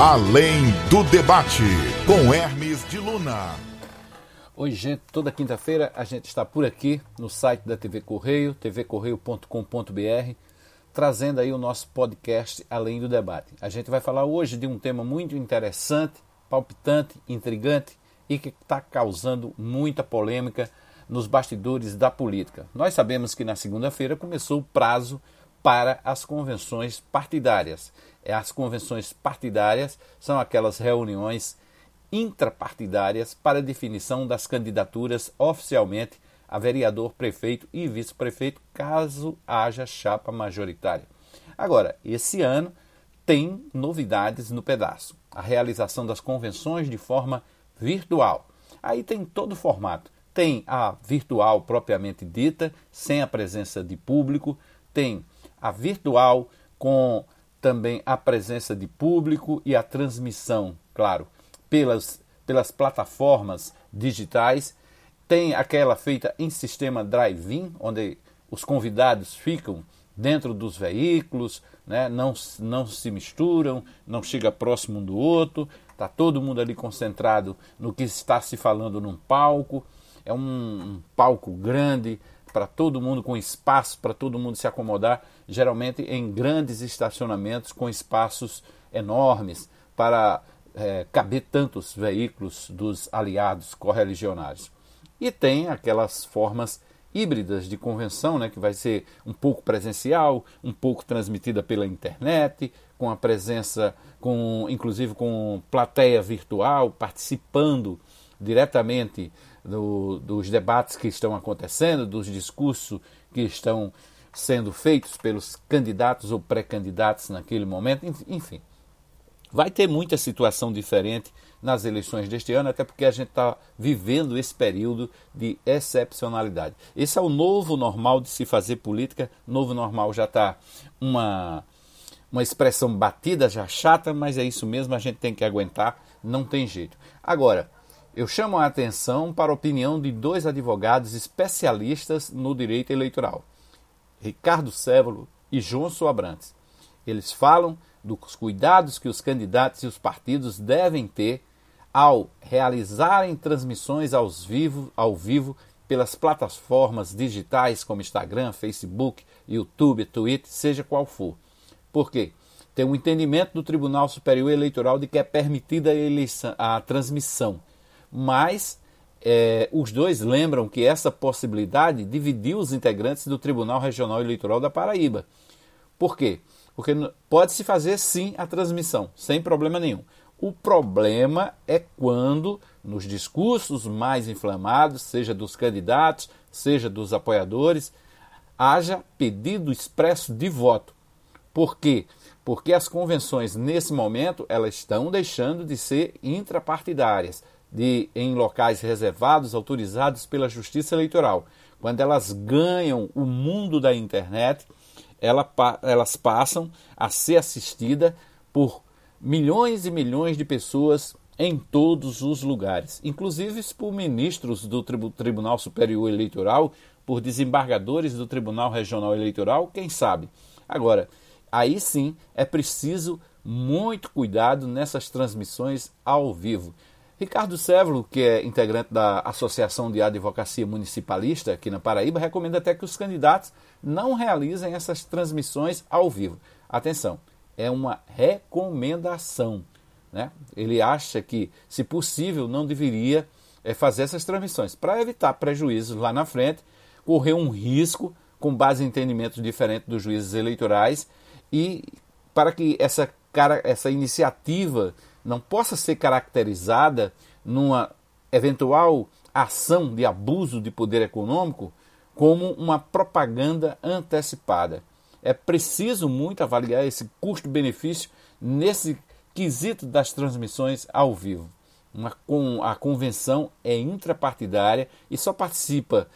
Além do debate, com Hermes de Luna. Oi, gente. Toda quinta-feira a gente está por aqui no site da TV Correio, tvcorreio.com.br, trazendo aí o nosso podcast Além do Debate. A gente vai falar hoje de um tema muito interessante, palpitante, intrigante e que está causando muita polêmica nos bastidores da política. Nós sabemos que na segunda-feira começou o prazo para as convenções partidárias. É, as convenções partidárias são aquelas reuniões intrapartidárias para definição das candidaturas oficialmente a vereador, prefeito e vice-prefeito, caso haja chapa majoritária. Agora, esse ano tem novidades no pedaço. A realização das convenções de forma virtual. Aí tem todo o formato. Tem a virtual propriamente dita, sem a presença de público, tem a virtual com também a presença de público e a transmissão, claro, pelas, pelas plataformas digitais. Tem aquela feita em sistema drive-in, onde os convidados ficam dentro dos veículos, né? não, não se misturam, não chega próximo um do outro, está todo mundo ali concentrado no que está se falando num palco. É um, um palco grande, para todo mundo, com espaço para todo mundo se acomodar, geralmente em grandes estacionamentos com espaços enormes para é, caber tantos veículos dos aliados correligionários. E tem aquelas formas híbridas de convenção, né, que vai ser um pouco presencial, um pouco transmitida pela internet, com a presença, com inclusive com plateia virtual, participando diretamente do, dos debates que estão acontecendo, dos discursos que estão sendo feitos pelos candidatos ou pré-candidatos naquele momento, enfim. Vai ter muita situação diferente nas eleições deste ano, até porque a gente está vivendo esse período de excepcionalidade. Esse é o novo normal de se fazer política. Novo normal já está uma, uma expressão batida, já chata, mas é isso mesmo, a gente tem que aguentar, não tem jeito. Agora, eu chamo a atenção para a opinião de dois advogados especialistas no direito eleitoral, Ricardo Sévolo e João Soabrantes. Eles falam dos cuidados que os candidatos e os partidos devem ter ao realizarem transmissões aos vivo, ao vivo pelas plataformas digitais como Instagram, Facebook, YouTube, Twitter, seja qual for. Por quê? Tem um entendimento do Tribunal Superior Eleitoral de que é permitida a, eleição, a transmissão mas é, os dois lembram que essa possibilidade dividiu os integrantes do Tribunal Regional Eleitoral da Paraíba. Por quê? Porque pode-se fazer sim a transmissão, sem problema nenhum. O problema é quando, nos discursos mais inflamados, seja dos candidatos, seja dos apoiadores, haja pedido expresso de voto. Por quê? Porque as convenções, nesse momento, elas estão deixando de ser intrapartidárias de, em locais reservados, autorizados pela Justiça Eleitoral. Quando elas ganham o mundo da internet, ela, elas passam a ser assistidas por milhões e milhões de pessoas em todos os lugares, inclusive por ministros do Tribunal Superior Eleitoral, por desembargadores do Tribunal Regional Eleitoral, quem sabe. Agora, aí sim é preciso muito cuidado nessas transmissões ao vivo. Ricardo Sévolo, que é integrante da Associação de Advocacia Municipalista aqui na Paraíba, recomenda até que os candidatos não realizem essas transmissões ao vivo. Atenção, é uma recomendação. Né? Ele acha que, se possível, não deveria é, fazer essas transmissões para evitar prejuízos lá na frente, correr um risco com base em entendimentos diferentes dos juízes eleitorais e para que essa, cara, essa iniciativa não possa ser caracterizada numa eventual ação de abuso de poder econômico como uma propaganda antecipada. É preciso muito avaliar esse custo-benefício nesse quesito das transmissões ao vivo. Uma, com, a convenção é intrapartidária e só participa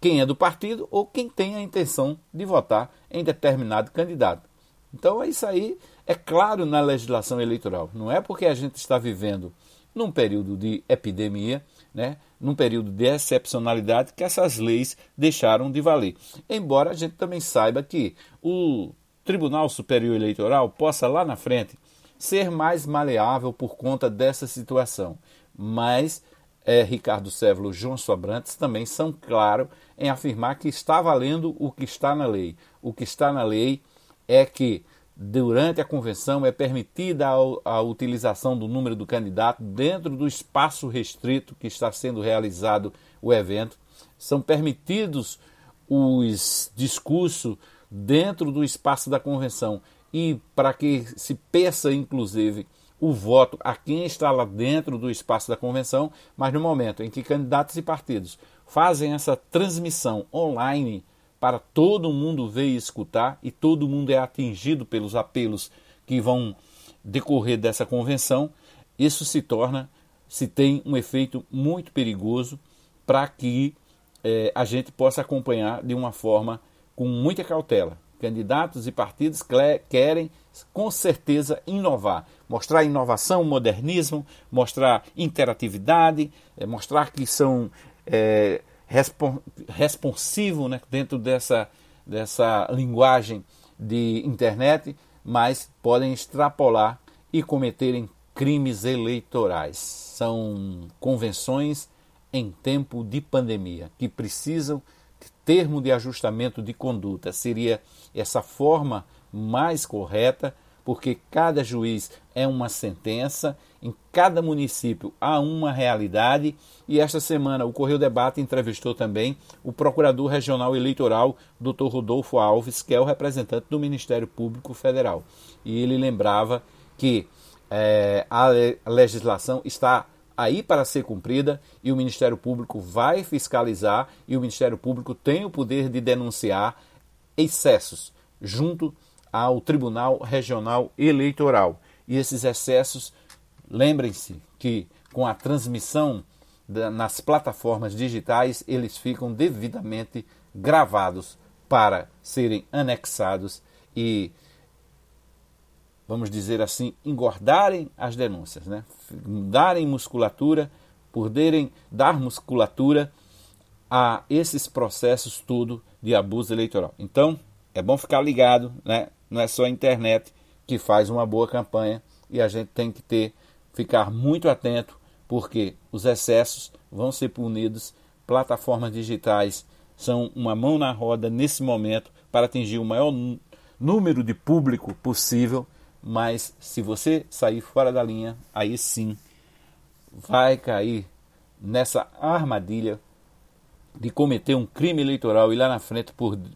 quem é do partido ou quem tem a intenção de votar em determinado candidato. Então, isso aí é claro na legislação eleitoral. Não é porque a gente está vivendo num período de epidemia, né, num período de excepcionalidade, que essas leis deixaram de valer. Embora a gente também saiba que o Tribunal Superior Eleitoral possa lá na frente ser mais maleável por conta dessa situação. Mas é, Ricardo Sévolo e João Sobrantes também são claros em afirmar que está valendo o que está na lei. O que está na lei é que durante a convenção é permitida a, a, utilização do número do candidato dentro do espaço restrito que está sendo realizado o evento. São permitidos os discursos dentro do espaço da convenção e para que se peça, inclusive, o voto a quem está lá dentro do espaço da convenção, mas no momento em que candidatos e partidos fazem essa transmissão online para todo mundo ver e escutar, e todo mundo é atingido pelos apelos que vão decorrer dessa convenção, isso se torna, se tem um efeito muito perigoso para que eh, a gente possa acompanhar de uma forma com muita cautela. Candidatos e partidos querem com certeza inovar, mostrar inovação, modernismo, mostrar interatividade, eh, mostrar que são é, responsivo né, dentro dessa, dessa linguagem de internet, mas podem extrapolar e cometerem crimes eleitorais. São convenções em tempo de pandemia que precisam de termo de ajustamento de conduta. Seria essa forma mais correta porque cada juiz é uma sentença, em cada município há uma realidade, e esta semana o Correio Debate entrevistou também o Procurador Regional Eleitoral, Dr. Rodolfo Alves, que é o representante do Ministério Público Federal. E ele lembrava que é, a legislação está aí para ser cumprida e o Ministério Público vai fiscalizar e o Ministério Público tem o poder de denunciar excessos junto ao Tribunal Regional Eleitoral. E esses excessos, lembrem-se que com a transmissão nas plataformas digitais, eles ficam devidamente gravados para serem anexados e, vamos dizer assim, engordarem as denúncias, né? darem musculatura, poderem dar musculatura a esses processos tudo de abuso eleitoral. Então, é bom ficar ligado, né? não é só a internet que faz uma boa campanha e a gente tem que ter ficar muito atento porque os excessos vão ser punidos. Plataformas digitais são uma mão na roda nesse momento para atingir o maior número de público possível, mas se você sair fora da linha, aí sim vai cair nessa armadilha de cometer um crime eleitoral e lá na frente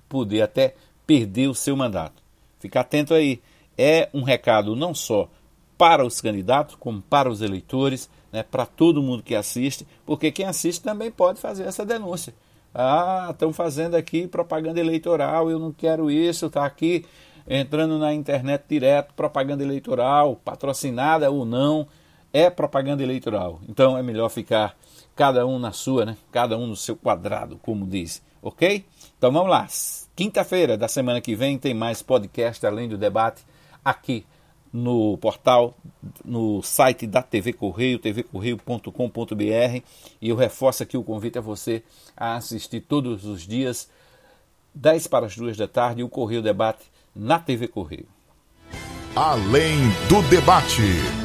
poder até perder o seu mandato. Fica atento aí. É um recado não só para os candidatos, como para os eleitores, né, para todo mundo que assiste, porque quem assiste também pode fazer essa denúncia. Ah, estão fazendo aqui propaganda eleitoral, eu não quero isso, está aqui entrando na internet direto, propaganda eleitoral, patrocinada ou não, é propaganda eleitoral. Então é melhor ficar cada um na sua, né? Cada um no seu quadrado, como diz, ok? Então vamos lá. Quinta-feira da semana que vem tem mais podcast além do debate aqui no portal, no site da TV Correio, tvcorreio.com.br. E eu reforço aqui o convite a você a assistir todos os dias, 10 para as 2 da tarde, o Correio Debate na TV Correio. Além do debate.